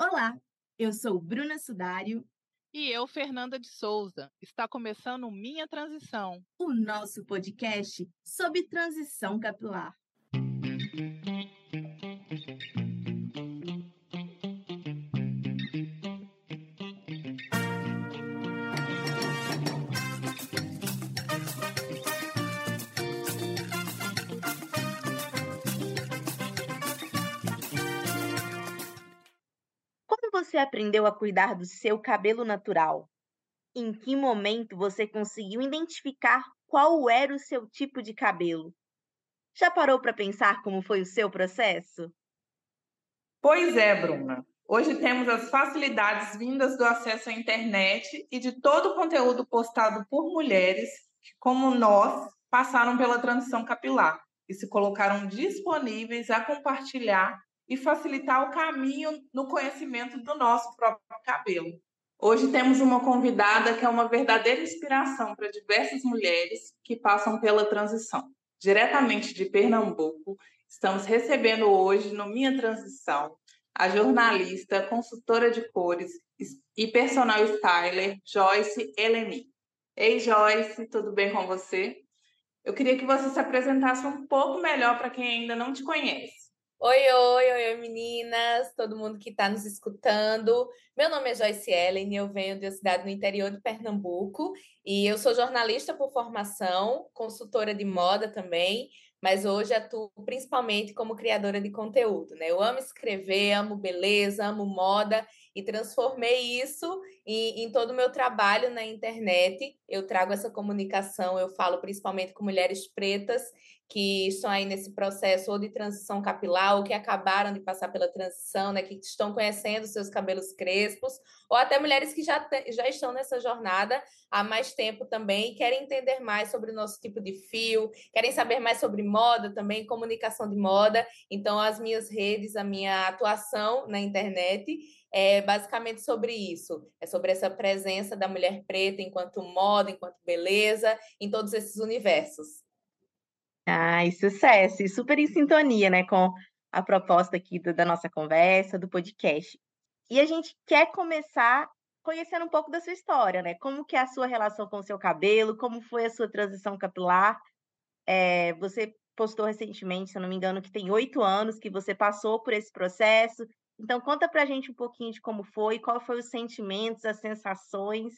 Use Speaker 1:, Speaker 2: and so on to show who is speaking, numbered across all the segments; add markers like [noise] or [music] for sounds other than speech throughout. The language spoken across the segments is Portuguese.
Speaker 1: Olá, eu sou Bruna Sudário.
Speaker 2: E eu, Fernanda de Souza. Está começando Minha Transição,
Speaker 1: o nosso podcast sobre transição capilar. Você aprendeu a cuidar do seu cabelo natural? Em que momento você conseguiu identificar qual era o seu tipo de cabelo? Já parou para pensar como foi o seu processo?
Speaker 3: Pois é, Bruna. Hoje temos as facilidades vindas do acesso à internet e de todo o conteúdo postado por mulheres que, como nós, passaram pela transição capilar e se colocaram disponíveis a compartilhar e facilitar o caminho no conhecimento do nosso próprio cabelo. Hoje temos uma convidada que é uma verdadeira inspiração para diversas mulheres que passam pela transição. Diretamente de Pernambuco, estamos recebendo hoje, no Minha Transição, a jornalista, consultora de cores e personal styler Joyce Eleni. Ei, Joyce, tudo bem com você? Eu queria que você se apresentasse um pouco melhor para quem ainda não te conhece.
Speaker 4: Oi, oi, oi, meninas, todo mundo que está nos escutando. Meu nome é Joyce Ellen, eu venho de uma cidade no interior de Pernambuco e eu sou jornalista por formação, consultora de moda também, mas hoje atuo principalmente como criadora de conteúdo, né? Eu amo escrever, amo beleza, amo moda e transformei isso em, em todo o meu trabalho na internet. Eu trago essa comunicação, eu falo principalmente com mulheres pretas que estão aí nesse processo ou de transição capilar, ou que acabaram de passar pela transição, né, que estão conhecendo seus cabelos crespos, ou até mulheres que já, já estão nessa jornada há mais tempo também e querem entender mais sobre o nosso tipo de fio, querem saber mais sobre moda também, comunicação de moda. Então, as minhas redes, a minha atuação na internet é basicamente sobre isso. É sobre essa presença da mulher preta enquanto moda, enquanto beleza, em todos esses universos.
Speaker 1: Ai, sucesso! E super em sintonia, né, com a proposta aqui do, da nossa conversa, do podcast. E a gente quer começar conhecendo um pouco da sua história, né? Como que é a sua relação com o seu cabelo, como foi a sua transição capilar. É, você postou recentemente, se eu não me engano, que tem oito anos que você passou por esse processo. Então, conta pra gente um pouquinho de como foi, qual foram os sentimentos, as sensações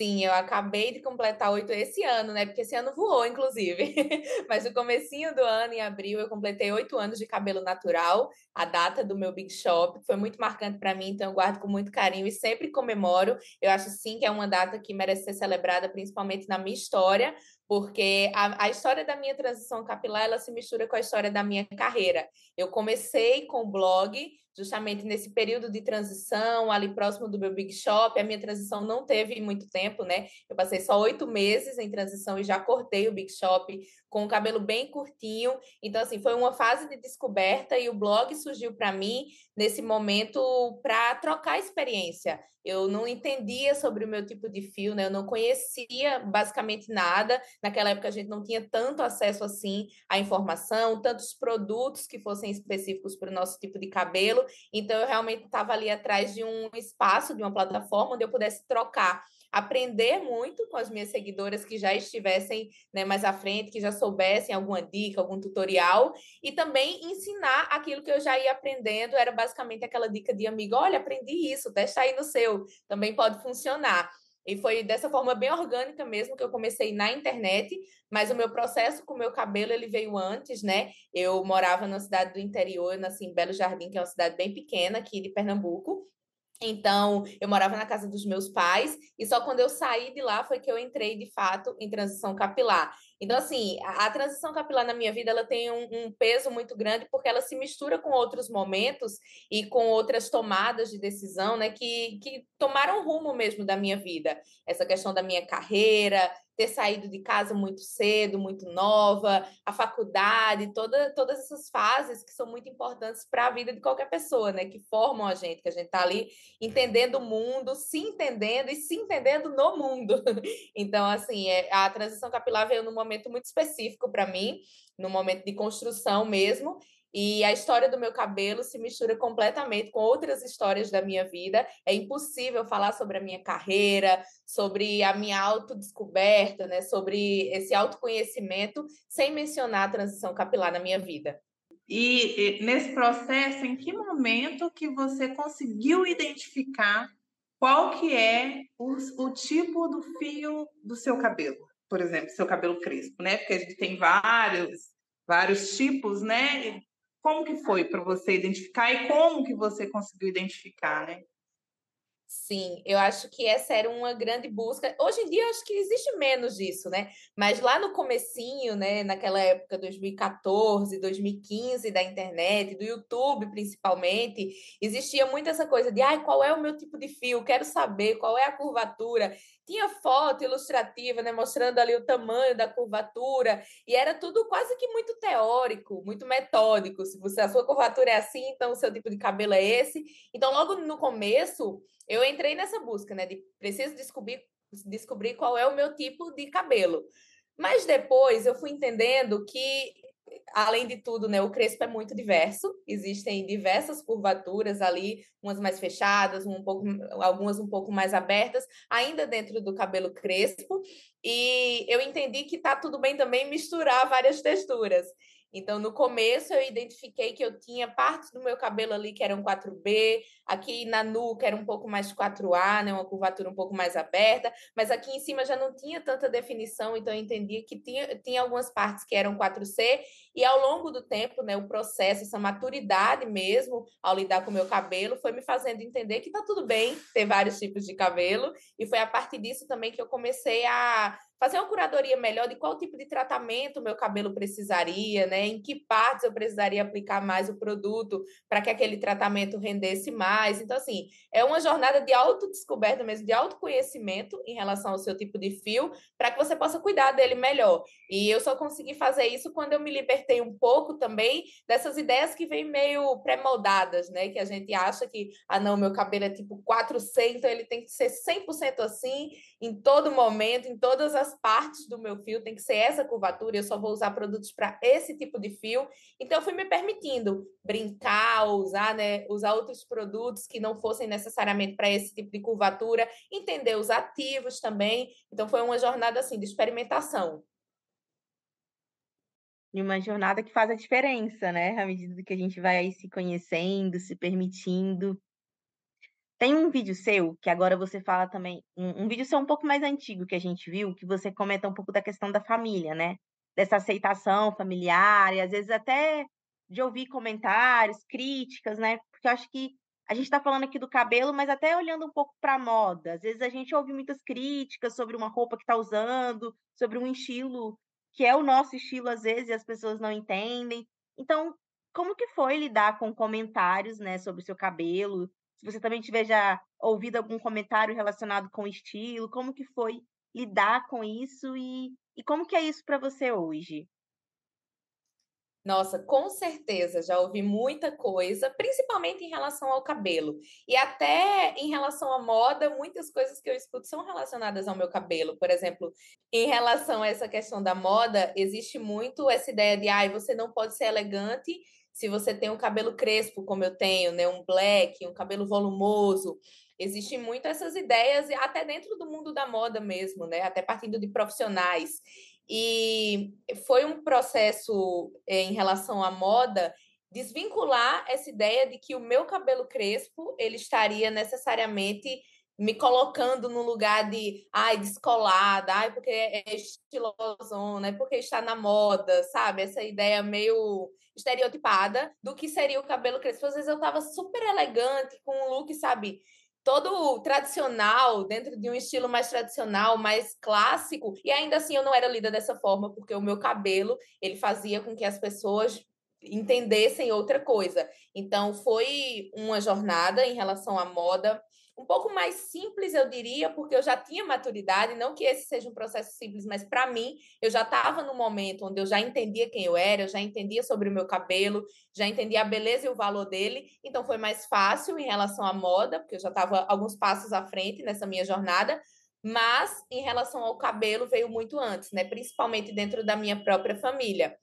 Speaker 4: Sim, eu acabei de completar oito esse ano, né? Porque esse ano voou, inclusive. [laughs] Mas no comecinho do ano, em abril, eu completei oito anos de cabelo natural, a data do meu Big Shop. Foi muito marcante para mim, então eu guardo com muito carinho e sempre comemoro. Eu acho sim que é uma data que merece ser celebrada, principalmente na minha história, porque a, a, história da minha transição capilar ela se mistura com a história da minha carreira. Eu comecei com o blog justamente nesse período de transição, ali próximo do meu Big Shop. A minha transição não teve muito tempo, né? Eu passei só oito meses em transição e já cortei o Big Shop com o cabelo bem curtinho. Então, assim, foi uma fase de descoberta e o blog surgiu para mim nesse momento para trocar experiência. Eu não entendia sobre o meu tipo de fio, né? Eu não conhecia basicamente nada. Naquela época a gente não tinha tanto acesso assim à informação, tantos produtos que fossem específicos para o nosso tipo de cabelo. Então eu realmente estava ali atrás de um espaço, de uma plataforma onde eu pudesse trocar aprender muito com as minhas seguidoras que já estivessem né, mais à frente, que já soubessem alguma dica, algum tutorial, e também ensinar aquilo que eu já ia aprendendo. Era basicamente aquela dica de amigo: olha, aprendi isso, testa aí no seu, também pode funcionar. E foi dessa forma bem orgânica mesmo que eu comecei na internet, mas o meu processo com o meu cabelo ele veio antes, né? Eu morava na cidade do interior, eu nasci em Belo Jardim, que é uma cidade bem pequena aqui de Pernambuco, então, eu morava na casa dos meus pais e só quando eu saí de lá foi que eu entrei de fato em transição capilar. Então, assim, a, a transição capilar na minha vida ela tem um, um, peso muito grande porque ela se mistura com outros momentos e com outras tomadas de decisão, né, que, que tomaram rumo mesmo da minha vida. Essa questão da minha carreira, ter saído de casa muito cedo, muito nova, a faculdade, toda, todas essas fases que são muito importantes para a vida de qualquer pessoa, né? Que formam a gente, que a gente está ali entendendo o mundo, se entendendo e se entendendo no mundo. [laughs] Então, assim, é, a transição capilar veio num momento muito específico para mim, no momento de construção mesmo. E a história do meu cabelo se mistura completamente com outras histórias da minha vida. É impossível falar sobre a minha carreira, sobre a minha autodescoberta, né, sobre esse autoconhecimento, sem mencionar a transição capilar na minha vida.
Speaker 3: E, e nesse processo, em que momento que você conseguiu identificar qual que é o, o tipo do fio do seu cabelo? Por exemplo, seu cabelo crespo, né? Porque a gente tem vários vários tipos, né? Como que foi para você identificar e como que você conseguiu identificar, né?
Speaker 4: Sim, eu acho que essa era uma grande busca. Hoje em dia, acho que existe menos disso, né? Mas lá no comecinho, né, naquela época 2014, 2015 da internet, do YouTube principalmente, existia muito essa coisa de, ai, qual é o meu tipo de fio? Quero saber qual é a curvatura tinha foto ilustrativa, né, mostrando ali o tamanho da curvatura, e era tudo quase que muito teórico, muito metódico. Se você, a sua curvatura é assim, então o seu tipo de cabelo é esse. Então, logo no começo, eu entrei nessa busca, né, de preciso descobrir descobrir qual é o meu tipo de cabelo. Mas depois eu fui entendendo que além de tudo, né, o crespo é muito diverso, existem diversas curvaturas ali, umas mais fechadas, um pouco, algumas um pouco mais abertas, ainda dentro do cabelo crespo, e eu entendi que tá tudo bem também misturar várias texturas. Então, no começo, eu identifiquei que eu tinha partes do meu cabelo ali que eram 4B, aqui na nuca era um pouco mais 4A, né, uma curvatura um pouco mais aberta, mas aqui em cima já não tinha tanta definição, então eu entendi que tinha, tinha algumas partes que eram 4C, e ao longo do tempo, né, o processo, essa maturidade mesmo, ao lidar com o meu cabelo, foi me fazendo entender que tá tudo bem ter vários tipos de cabelo, e foi a partir disso também que eu comecei a fazer uma curadoria melhor de qual tipo de tratamento o meu cabelo precisaria, né? Em que partes eu precisaria aplicar mais o produto para que aquele tratamento rendesse mais. Então, assim, é uma jornada de autodescoberta mesmo, de autoconhecimento em relação ao seu tipo de fio, para que você possa cuidar dele melhor. E eu só consegui fazer isso quando eu me libertei um pouco também dessas ideias que vêm meio pré-moldadas, né? Que a gente acha que, ah, não, meu cabelo é tipo 400, então ele tem que ser 100% assim, em todo momento, em todas as partes do meu fio, tem que ser essa curvatura, eu só vou usar produtos para esse tipo de fio. Então, eu fui me permitindo brincar, usar, né, usar outros produtos que não fossem necessariamente para esse tipo de curvatura, entender os ativos também. Então, foi uma jornada assim de experimentação.
Speaker 1: E uma jornada que faz a diferença, né? À medida que a gente vai se conhecendo, se permitindo. Tem um vídeo seu, que agora você fala também, um, um vídeo seu um pouco mais antigo que a gente viu, que você comenta um pouco da questão da família, né? Dessa aceitação familiar, e às vezes até de ouvir comentários, críticas, né? Porque eu acho que a gente está falando aqui do cabelo, mas até olhando um pouco para a moda. Às vezes a gente ouve muitas críticas sobre uma roupa que está usando, sobre um estilo que é o nosso estilo, às vezes, e as pessoas não entendem. Então, como que foi lidar com comentários, né, sobre o seu cabelo? se você também tiver já ouvido algum comentário relacionado com estilo, como que foi lidar com isso e, e como que é isso para você hoje?
Speaker 4: Nossa, com certeza, já ouvi muita coisa, principalmente em relação ao cabelo. E até em relação à moda, muitas coisas que eu escuto são relacionadas ao meu cabelo. Por exemplo, em relação a essa questão da moda, existe muito essa ideia de, ai, você não pode ser elegante se você tem um cabelo crespo, como eu tenho, né, um black, um cabelo volumoso, existem muito essas ideias, até dentro do mundo da moda mesmo, né, até partindo de profissionais. E foi um processo eh, em relação à moda desvincular essa ideia de que o meu cabelo crespo ele estaria necessariamente me colocando no lugar de, ai, descolada, ai, porque é estilosona, é porque está na moda, sabe? Essa ideia meio estereotipada do que seria o cabelo crespo. Às vezes eu tava super elegante, com um look, sabe? Todo tradicional, dentro de um estilo mais tradicional, mais clássico, e ainda assim eu não era lida dessa forma, porque o meu cabelo, ele fazia com que as pessoas entendessem outra coisa. Então, foi uma jornada em relação à moda um pouco mais simples, eu diria, porque eu já tinha maturidade, não que esse seja um processo simples, mas para mim, eu já estava no momento onde eu já entendia quem eu era, eu já entendia sobre o meu cabelo, já entendia a beleza e o valor dele, então foi mais fácil em relação à moda, porque eu já estava alguns passos à frente nessa minha jornada, mas em relação ao cabelo veio muito antes, né? Principalmente dentro da minha própria família.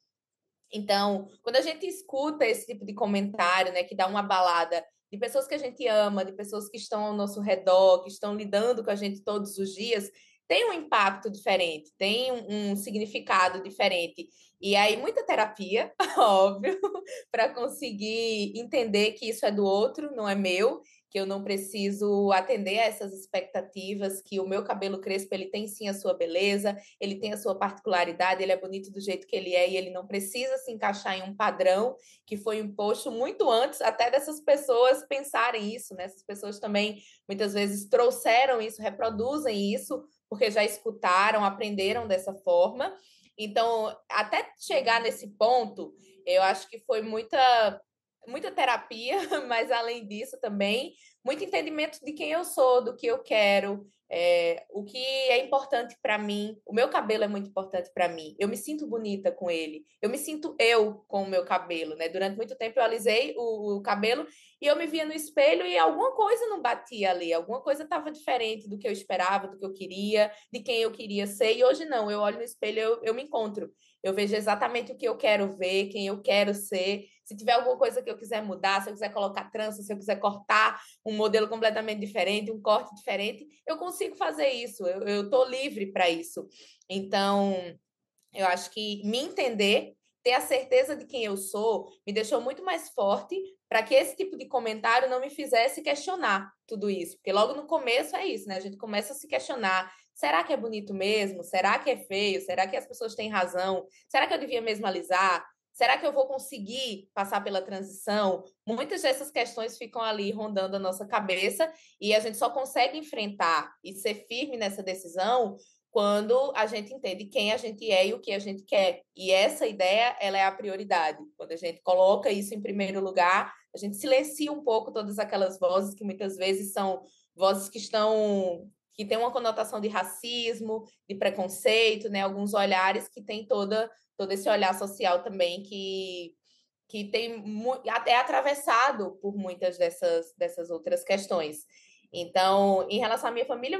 Speaker 4: Então, quando a gente escuta esse tipo de comentário, né, que dá uma balada de pessoas que a gente ama, de pessoas que estão ao nosso redor, que estão lidando com a gente todos os dias, tem um impacto diferente, tem um, um significado diferente. E aí, muita terapia, [laughs] óbvio, [laughs] para conseguir entender que isso é do outro, não é meu, que eu não preciso atender a essas expectativas, que o meu cabelo crespo, ele tem sim a sua beleza, ele tem a sua particularidade, ele é bonito do jeito que ele é e ele não precisa se encaixar em um padrão que foi imposto muito antes até dessas pessoas pensarem isso, né? Essas pessoas também muitas vezes trouxeram isso, reproduzem isso, porque já escutaram, aprenderam dessa forma. Então, até chegar nesse ponto, eu acho que foi muita muita terapia, [laughs] mas além disso também muito entendimento de quem eu sou, do que eu quero, é, o que é importante para mim. O meu cabelo é muito importante para mim. Eu me sinto bonita com ele. Eu me sinto eu com o meu cabelo, né? Durante muito tempo eu alisei o, o cabelo e eu me via no espelho e alguma coisa não batia ali, alguma coisa estava diferente do que eu esperava, do que eu queria, de quem eu queria ser. E hoje não, eu olho no espelho, eu, eu me encontro. Eu vejo exatamente o que eu quero ver, quem eu quero ser. Se tiver alguma coisa que eu quiser mudar, se eu quiser colocar trança, se eu quiser cortar um modelo completamente diferente, um corte diferente, eu consigo fazer isso. Eu estou livre para isso. Então, eu acho que me entender, ter a certeza de quem eu sou, me deixou muito mais forte para que esse tipo de comentário não me fizesse questionar tudo isso. Porque logo no começo é isso, né? A gente começa a se questionar Será que é bonito mesmo? Será que é feio? Será que as pessoas têm razão? Será que eu devia mesmo alisar? Será que eu vou conseguir passar pela transição? Muitas dessas questões ficam ali rondando a nossa cabeça e a gente só consegue enfrentar e ser firme nessa decisão quando a gente entende quem a gente é e o que a gente quer. E essa ideia, ela é a prioridade. Quando a gente coloca isso em primeiro lugar, a gente silencia um pouco todas aquelas vozes que muitas vezes são vozes que estão que tem uma conotação de racismo, de preconceito, né? Alguns olhares que tem toda todo esse olhar social também que que tem até atravessado por muitas dessas dessas outras questões. Então, em relação à minha família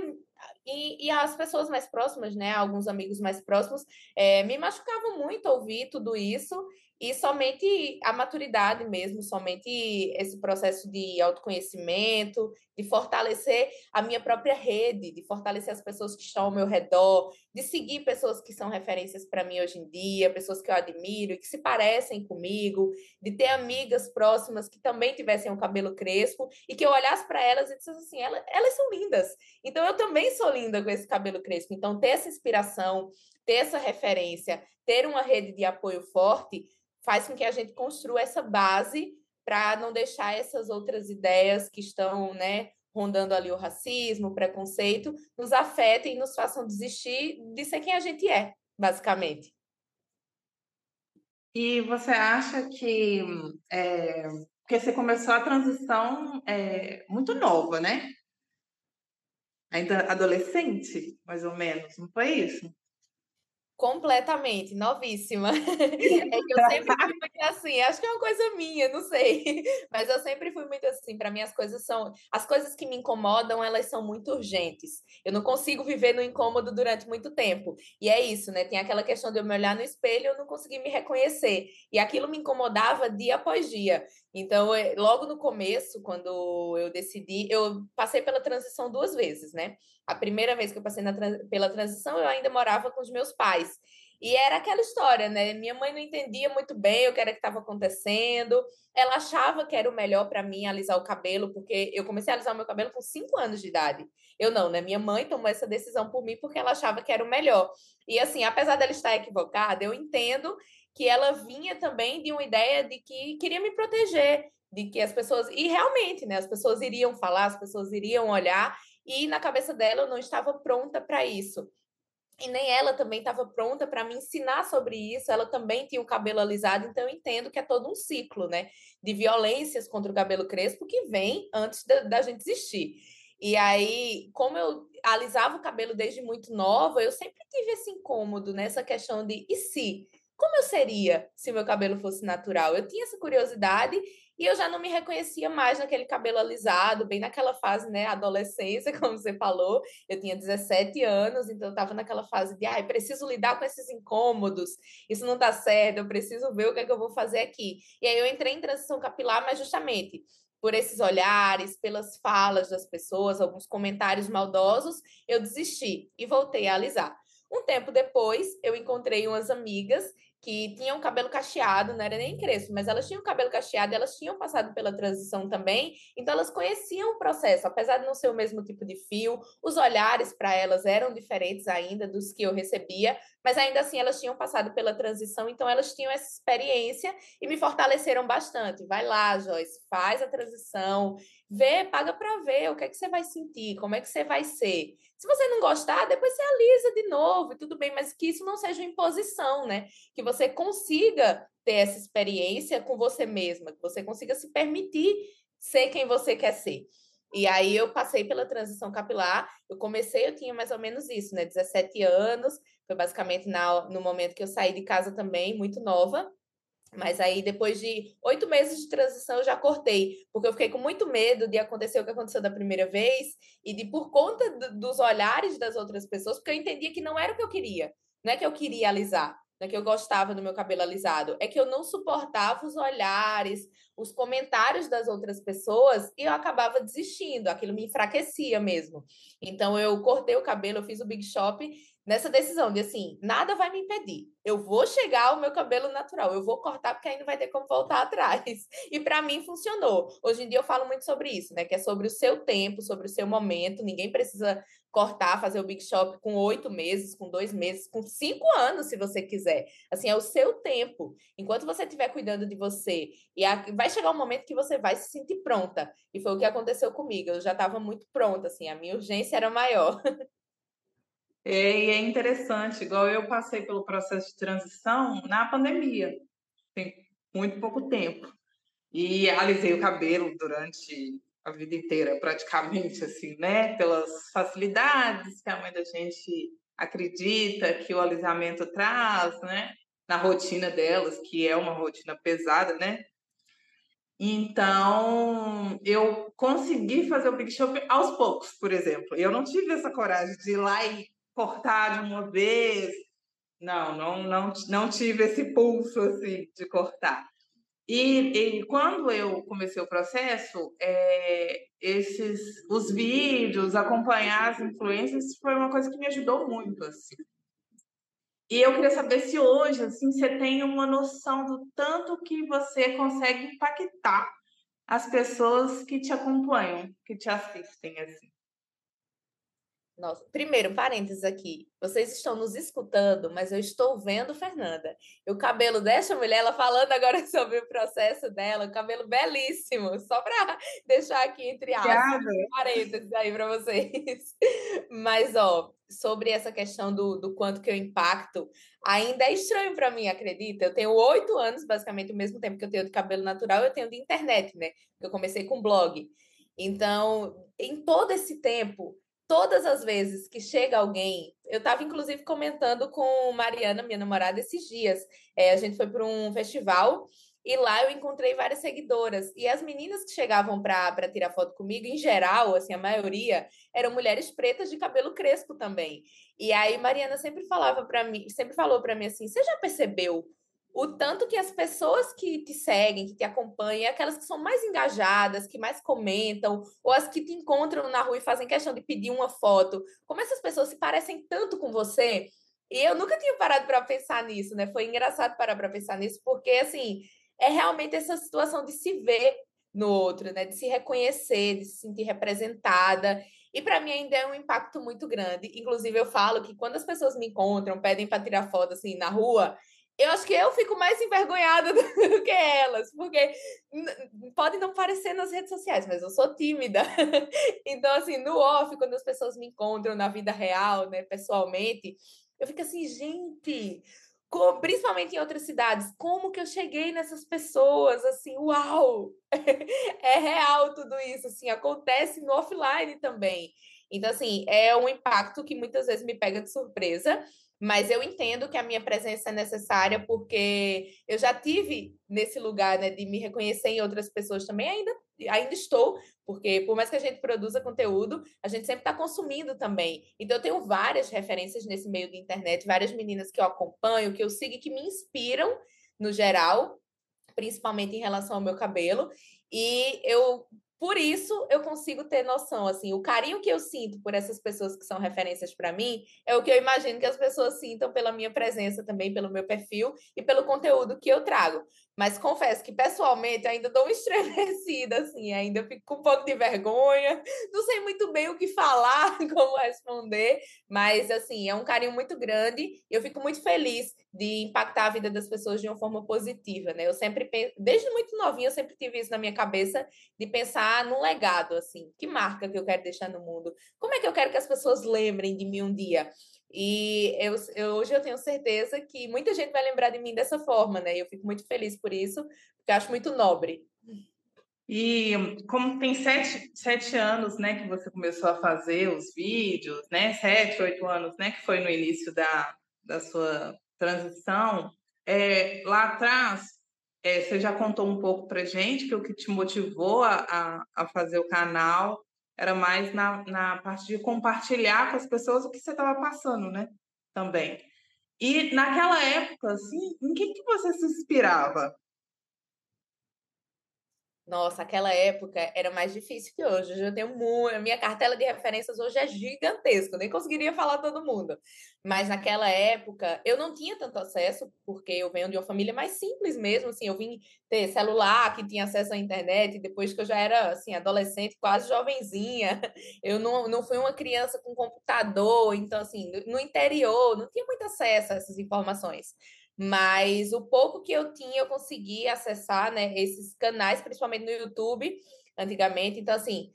Speaker 4: e, e às pessoas mais próximas, né, alguns amigos mais próximos, é, me machucava muito ouvir tudo isso e somente a maturidade mesmo, somente esse processo de autoconhecimento, de fortalecer a minha própria rede, de fortalecer as pessoas que estão ao meu redor, de seguir pessoas que são referências para mim hoje em dia, pessoas que eu admiro e que se parecem comigo, de ter amigas próximas que também tivessem um cabelo crespo e que eu olhasse para elas e dissesse assim, elas, elas são lindas. Então eu também sou linda com esse cabelo crespo. Então ter essa inspiração, ter essa referência, ter uma rede de apoio forte faz com que a gente construa essa base para não deixar essas outras ideias que estão, né, rondando ali o racismo, o preconceito, nos afetem e nos façam desistir de ser quem a gente é, basicamente.
Speaker 3: E você acha que é, porque você começou a transição é, muito nova, né? Ainda adolescente, mais ou menos, não foi isso?
Speaker 4: Completamente, novíssima. [laughs] É que eu sempre fui [laughs] muito assim, acho que é uma coisa minha, não sei. [laughs] Mas eu sempre fui muito assim, para mim as coisas são, as coisas que me incomodam, elas são muito urgentes. Eu não consigo viver no incômodo durante muito tempo. E é isso, né? Tem aquela questão de eu me olhar no espelho e eu não conseguir me reconhecer. E aquilo me incomodava dia após dia. Então, eh, logo no começo, quando eu decidi, eu passei pela transição duas vezes, né? A primeira vez que eu passei pela transição, eu ainda morava com os meus pais. E era aquela história, né? Minha mãe não entendia muito bem o que era que estava acontecendo. Ela achava que era o melhor para mim alisar o cabelo, porque eu comecei a alisar o meu cabelo com 5 anos de idade. Eu não, né? Minha mãe tomou essa decisão por mim porque ela achava que era o melhor. E assim, apesar dela estar equivocada, eu entendo que ela vinha também de uma ideia de que queria me proteger, de que as pessoas e realmente, né, as pessoas iriam falar, as pessoas iriam olhar e na cabeça dela eu não estava pronta para isso. E nem ela também estava pronta para me ensinar sobre isso. Ela também tinha o cabelo alisado, então eu entendo que é todo um ciclo, né? De violências contra o cabelo crespo que vem antes da, da gente existir. E aí, como eu alisava o cabelo desde muito nova, eu sempre tive esse incômodo nessa questão de e se? Como eu seria se meu cabelo fosse natural? Eu tinha essa curiosidade E eu já não me reconhecia mais naquele cabelo alisado, bem naquela fase, né, adolescência, [laughs] como você falou. Eu tinha 17 anos, então eu estava naquela fase de, ai, preciso lidar com esses incômodos, isso não dá certo, eu preciso ver o que é que eu vou fazer aqui. E aí eu entrei em transição capilar, mas justamente por esses olhares, pelas falas das pessoas, alguns comentários maldosos, eu desisti e voltei a alisar. Um tempo depois, eu encontrei umas amigas que tinham cabelo cacheado, não era nem crespo, mas elas tinham cabelo cacheado, elas tinham passado pela transição também, então elas conheciam o processo, apesar de não ser o mesmo tipo de fio, os olhares para elas eram diferentes ainda dos que eu recebia, mas ainda assim elas tinham passado pela transição, então elas tinham essa experiência e me fortaleceram bastante. Vai lá, Joyce, faz a transição, vê, paga para ver o que é que você vai sentir, como é que você vai ser. Se você não gostar, depois você alisa de novo, e tudo bem, mas que isso não seja imposição, né? Que você consiga ter essa experiência com você mesma, que você consiga se permitir ser quem você quer ser. E aí eu passei pela transição capilar, eu comecei, eu tinha mais ou menos isso, né? 17 anos, foi basicamente na, no momento que eu saí de casa também, muito nova. Mas aí, depois de oito meses de transição, eu já cortei, porque eu fiquei com muito medo de acontecer o que aconteceu da primeira vez e de, por conta do, dos olhares das outras pessoas, porque eu entendia que não era o que eu queria. Não é que eu queria alisar, não é que eu gostava do meu cabelo alisado, é que eu não suportava os olhares, os comentários das outras pessoas e eu acabava desistindo, aquilo me enfraquecia mesmo. Então, eu cortei o cabelo, eu fiz o Big Shop nessa decisão de assim, nada vai me impedir. Eu vou chegar ao meu cabelo natural, eu vou cortar porque aí não vai ter como voltar [laughs] atrás. E para mim funcionou. Hoje em dia eu falo muito sobre isso, né? Que é sobre o seu tempo, sobre o seu momento. Ninguém precisa cortar, fazer o Big Shop com oito meses, com dois meses, com cinco anos, se você quiser. Assim, é o seu tempo. Enquanto você estiver cuidando de você, e vai chegar um momento que você vai se sentir pronta. E foi o que aconteceu comigo. Eu já estava muito pronta, assim, a minha urgência era maior. [laughs]
Speaker 3: É, e é interessante, igual eu passei pelo processo de transição na pandemia, tem muito pouco tempo. E alisei o cabelo durante a vida inteira, praticamente, assim, né? Pelas facilidades que a mãe da gente acredita que o alisamento traz, né? Na rotina delas, que é uma rotina pesada, né? Então, eu consegui fazer o Big Shop aos poucos, por exemplo. Eu não tive essa coragem de ir lá e cortar de uma vez. Não, não, não, não tive esse pulso assim de cortar. E, e quando eu comecei o processo, é, esses os vídeos, acompanhar as influências foi uma coisa que me ajudou muito assim. E eu queria saber se hoje assim você tem uma noção do tanto que você consegue impactar as pessoas que te acompanham, que te assistem assim.
Speaker 4: Nossa, primeiro, parênteses aqui. Vocês estão nos escutando, mas eu estou vendo Fernanda. E o cabelo dessa mulher, ela falando agora [laughs] sobre o processo dela, o cabelo belíssimo, só para [laughs] deixar aqui entre aspas, parênteses aí para vocês. [laughs] Mas, ó, sobre essa questão do, do quanto que eu impacto, ainda é estranho para mim, acredita? Eu tenho oito anos, basicamente o mesmo tempo que eu tenho de cabelo natural, eu tenho de internet, né? Eu comecei com blog. Então, em todo esse tempo, todas as vezes que chega alguém, eu estava inclusive comentando com Mariana, minha namorada, esses dias. É, a gente foi para um festival e lá eu encontrei várias seguidoras. E as meninas que chegavam para tirar foto comigo, em geral, assim, a maioria, eram mulheres pretas de cabelo crespo também. E aí Mariana sempre falava para mim, sempre falou para mim assim: "Você já percebeu o tanto que as pessoas que te seguem, que te acompanham, aquelas que são mais engajadas, que mais comentam, ou as que te encontram na rua e fazem questão de pedir uma foto, como essas pessoas se parecem tanto com você. E eu nunca tinha parado para pensar nisso, né? Foi engraçado parar para pensar nisso, porque assim, é realmente essa situação de se ver no outro, né? De se reconhecer, de se sentir representada. E para mim ainda é um impacto muito grande. Inclusive, eu falo que quando as pessoas me encontram, pedem para tirar foto assim na rua, eu acho que eu fico mais envergonhada [laughs] do que elas, porque pode não parecer nas redes sociais, mas eu sou tímida. [laughs] Então, assim, no off, quando as pessoas me encontram na vida real, né, pessoalmente, eu fico assim, gente, principalmente em outras cidades, como que eu cheguei nessas pessoas, assim, uau! [laughs] É real tudo isso, assim, acontece no offline também. Então, assim, é um impacto que muitas vezes me pega de surpresa, mas eu entendo que a minha presença é necessária porque eu já tive nesse lugar né, de me reconhecer em outras pessoas também, ainda, ainda estou, porque por mais que a gente produza conteúdo, a gente sempre está consumindo também. Então, eu tenho várias referências nesse meio de internet, várias meninas que eu acompanho, que eu sigo e que me inspiram no geral, principalmente em relação ao meu cabelo. E eu por isso eu consigo ter noção, assim, o carinho que eu sinto por essas pessoas que são referências para mim é o que eu imagino que as pessoas sintam pela minha presença também, pelo meu perfil e pelo conteúdo que eu trago. Mas confesso que pessoalmente ainda dou uma estremecida, assim, ainda fico com um pouco de vergonha, não sei muito bem o que falar, [laughs] como responder, mas assim, é um carinho muito grande e eu fico muito feliz de impactar a vida das pessoas de uma forma positiva, né? Eu sempre desde muito novinha, eu sempre tive isso na minha cabeça de pensar no legado, assim, que marca que eu quero deixar no mundo? Como é que eu quero que as pessoas lembrem de mim um dia? E eu, eu, hoje eu tenho certeza que muita gente vai lembrar de mim dessa forma, né? E eu fico muito feliz por isso, porque eu acho muito nobre.
Speaker 3: E como tem sete, sete anos, né, que você começou a fazer os vídeos, né, sete, oito anos, né, que foi no início da, da sua transição, é, lá atrás, é, você já contou um pouco para gente que o que te motivou a, a, a fazer o canal era mais na, na parte de compartilhar com as pessoas o que você estava passando, né? Também. E naquela época, assim, em que, que você se inspirava?
Speaker 4: Nossa, aquela época era mais difícil que hoje. Hoje eu tenho muito. Minha cartela de referências hoje é gigantesca, eu nem conseguiria falar todo mundo. Mas naquela época eu não tinha tanto acesso, porque eu venho de uma família mais simples mesmo. Assim, eu vim ter celular que tinha acesso à internet, depois que eu já era assim, adolescente, quase jovenzinha. Eu não, não fui uma criança com computador, então, assim, no interior, não tinha muito acesso a essas informações. Mas o pouco que eu tinha, eu consegui acessar, né, esses canais, principalmente no YouTube, antigamente. Então, assim,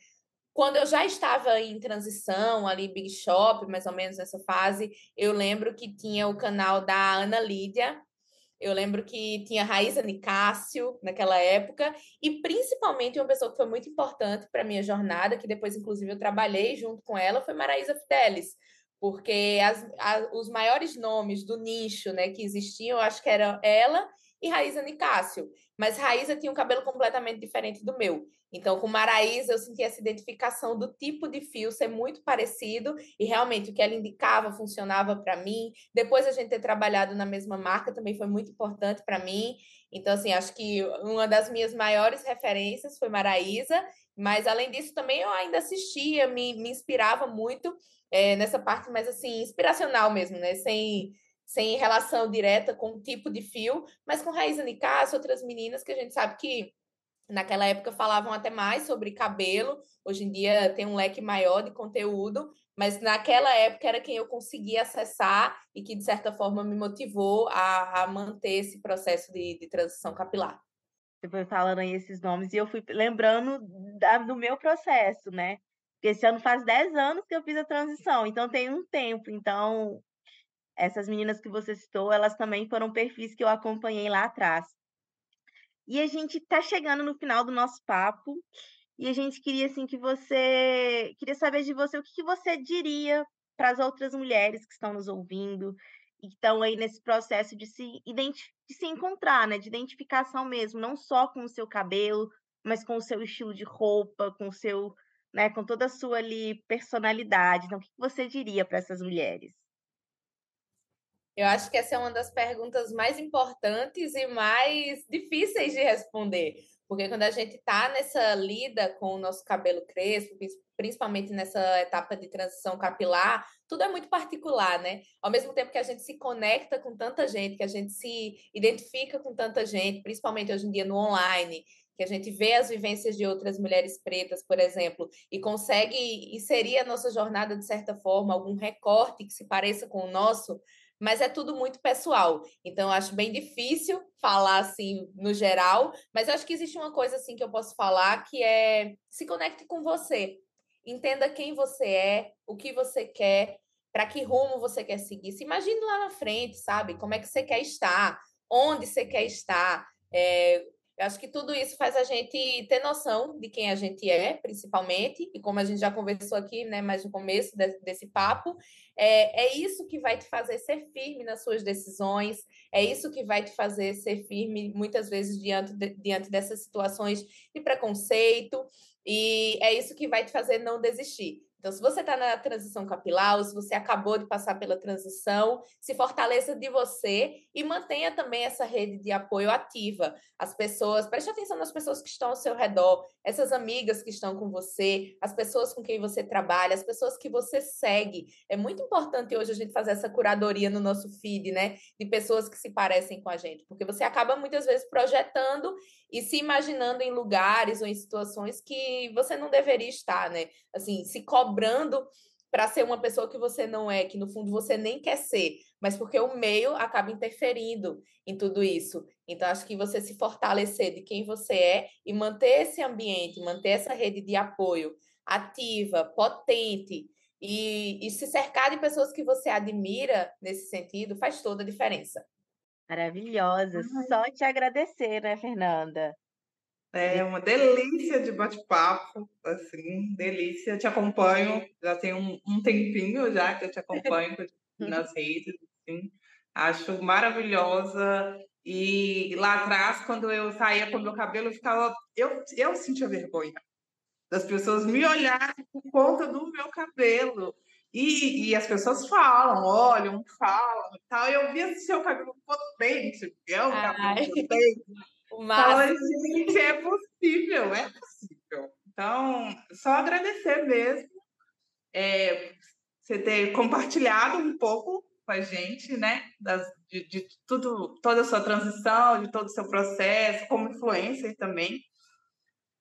Speaker 4: quando eu já estava em transição, ali, Big Shop, mais ou menos nessa fase, eu lembro que tinha o canal da Ana Lídia, eu lembro que tinha Raíza Nicásio naquela época, e principalmente uma pessoa que foi muito importante para a minha jornada, que depois, inclusive, eu trabalhei junto com ela, foi Maraísa Fidelis porque as, a, os maiores nomes do nicho né, que existiam, eu acho que eram ela e Raíza Nicásio. Mas Raíza tinha um cabelo completamente diferente do meu. Então, com Maraísa, eu senti essa identificação do tipo de fio ser muito parecido e realmente o que ela indicava funcionava para mim. Depois a gente ter trabalhado na mesma marca também foi muito importante para mim. Então, assim, acho que uma das minhas maiores referências foi Maraísa, mas além disso também eu ainda assistia, me, me inspirava muito é, nessa parte mais assim, inspiracional mesmo, né? Sem, sem relação direta com o tipo de fio, mas com Raíza Nicasso, outras meninas que a gente sabe que naquela época falavam até mais sobre cabelo, hoje em dia tem um leque maior de conteúdo, mas naquela época era quem eu conseguia acessar e que, de certa forma, me motivou a, a manter esse processo de, de transição capilar.
Speaker 1: Você foi falando aí esses nomes e eu fui lembrando da, do meu processo, né? Porque esse ano faz 10 anos que eu fiz a transição, então tem um tempo. Então, essas meninas que você citou, elas também foram perfis que eu acompanhei lá atrás. E a gente está chegando no final do nosso papo e a gente queria assim que você queria saber de você o que, que você diria para as outras mulheres que estão nos ouvindo estão aí nesse processo de se de se encontrar, né, de identificação mesmo, não só com o seu cabelo, mas com o seu estilo de roupa, com o seu né, com toda a sua ali personalidade. Então, o que você diria para essas mulheres?
Speaker 4: Eu acho que essa é uma das perguntas mais importantes e mais difíceis de responder, porque quando a gente está nessa lida com o nosso cabelo crespo, principalmente nessa etapa de transição capilar, tudo é muito particular, né? Ao mesmo tempo que a gente se conecta com tanta gente, que a gente se identifica com tanta gente, principalmente hoje em dia no online, que a gente vê as vivências de outras mulheres pretas, por exemplo, e consegue inserir a nossa jornada de certa forma, algum recorte que se pareça com o nosso, mas é tudo muito pessoal. Então, eu acho bem difícil falar assim no geral, mas eu acho que existe uma coisa assim que eu posso falar que é se conecte com você. Entenda quem você é, o que você quer, para que rumo você quer seguir. Se imagine lá na frente, sabe? Como é que você quer estar, onde você quer estar. É, Eu acho que tudo isso faz a gente ter noção de quem a gente é, principalmente, e como a gente já conversou aqui, né, mais no começo de, desse papo, é, é isso que vai te fazer ser firme nas suas decisões, é isso que vai te fazer ser firme, muitas vezes, diante, de, diante dessas situações de preconceito, e é isso que vai te fazer não desistir. Então, se você está na transição capilar, ou se você acabou de passar pela transição, se fortaleça de você e mantenha também essa rede de apoio ativa. As pessoas, preste atenção nas pessoas que estão ao seu redor, essas amigas que estão com você, as pessoas com quem você trabalha, as pessoas que você segue. É muito importante hoje a gente fazer essa curadoria no nosso feed, né? De pessoas que se parecem com a gente, porque você acaba muitas vezes projetando e se imaginando em lugares ou em situações que você não deveria estar, né? Assim, se cobrando para ser uma pessoa que você não é, que no fundo você nem quer ser, mas porque o meio acaba interferindo em tudo isso. Então, acho que você se fortalecer de quem você é e manter esse ambiente, manter essa rede de apoio ativa, potente e, e se cercar de pessoas que você admira nesse sentido faz toda a diferença.
Speaker 1: Maravilhosa. Ai. Só te agradecer, né, Fernanda?
Speaker 3: É uma delícia de bate-papo, assim, delícia. Te acompanho, já tem um, um, tempinho já que eu te acompanho [laughs] [laughs] nas redes, assim. Acho maravilhosa. E lá atrás, quando eu saía com meu cabelo, eu ficava. Eu, eu sentia vergonha das pessoas me olharem por conta do meu cabelo. E, e as pessoas falam, olham, falam e tal. E eu vi esse seu cabelo potente, é um cabelo potente. Fala, gente, é possível, é possível. Então, só agradecer mesmo é, você ter compartilhado um pouco com a gente, né? Das, de, de, tudo, toda a sua transição, de todo o seu processo, como influencer também.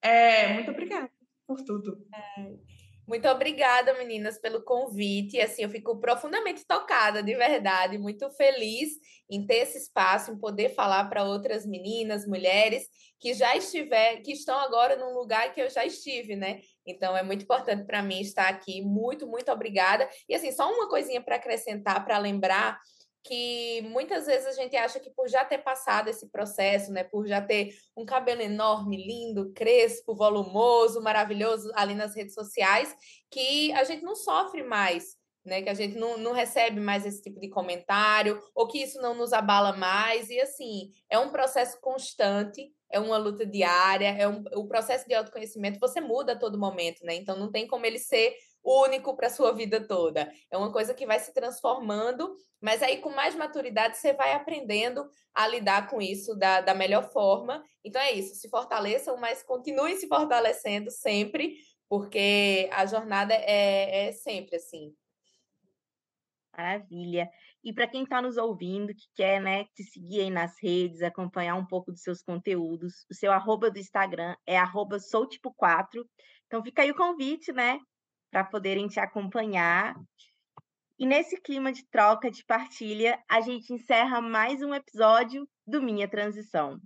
Speaker 3: É, muito obrigada por tudo.
Speaker 4: É. Muito obrigada, meninas, pelo convite. Assim, eu fico profundamente tocada, de verdade, muito feliz em ter esse espaço, em poder falar para outras meninas, mulheres que já estiver, que estão agora num lugar que eu já estive, né? Então é muito importante para mim estar aqui. Muito, muito obrigada. E assim, só uma coisinha para acrescentar, para lembrar que muitas vezes a gente acha que por já ter passado esse processo, né, por já ter um cabelo enorme, lindo, crespo, volumoso, maravilhoso ali nas redes sociais, que a gente não sofre mais, né, que a gente não, não recebe mais esse tipo de comentário, ou que isso não nos abala mais, e assim, é um processo constante, é uma luta diária, é um, o processo de autoconhecimento, você muda a todo momento, né, então não tem como ele ser único para sua vida toda. É uma coisa que vai se transformando, mas aí com mais maturidade você vai aprendendo a lidar com isso da, da melhor forma. Então é isso, se fortaleçam, mas continuem se fortalecendo sempre, porque a jornada é, é sempre assim.
Speaker 1: Maravilha. E para quem está nos ouvindo, que quer né, te seguir aí nas redes, acompanhar um pouco dos seus conteúdos, o seu arroba do Instagram é arroba soutipo4. Então fica aí o convite, né? Para poderem te acompanhar. E nesse clima de troca, de partilha, a gente encerra mais um episódio do Minha Transição.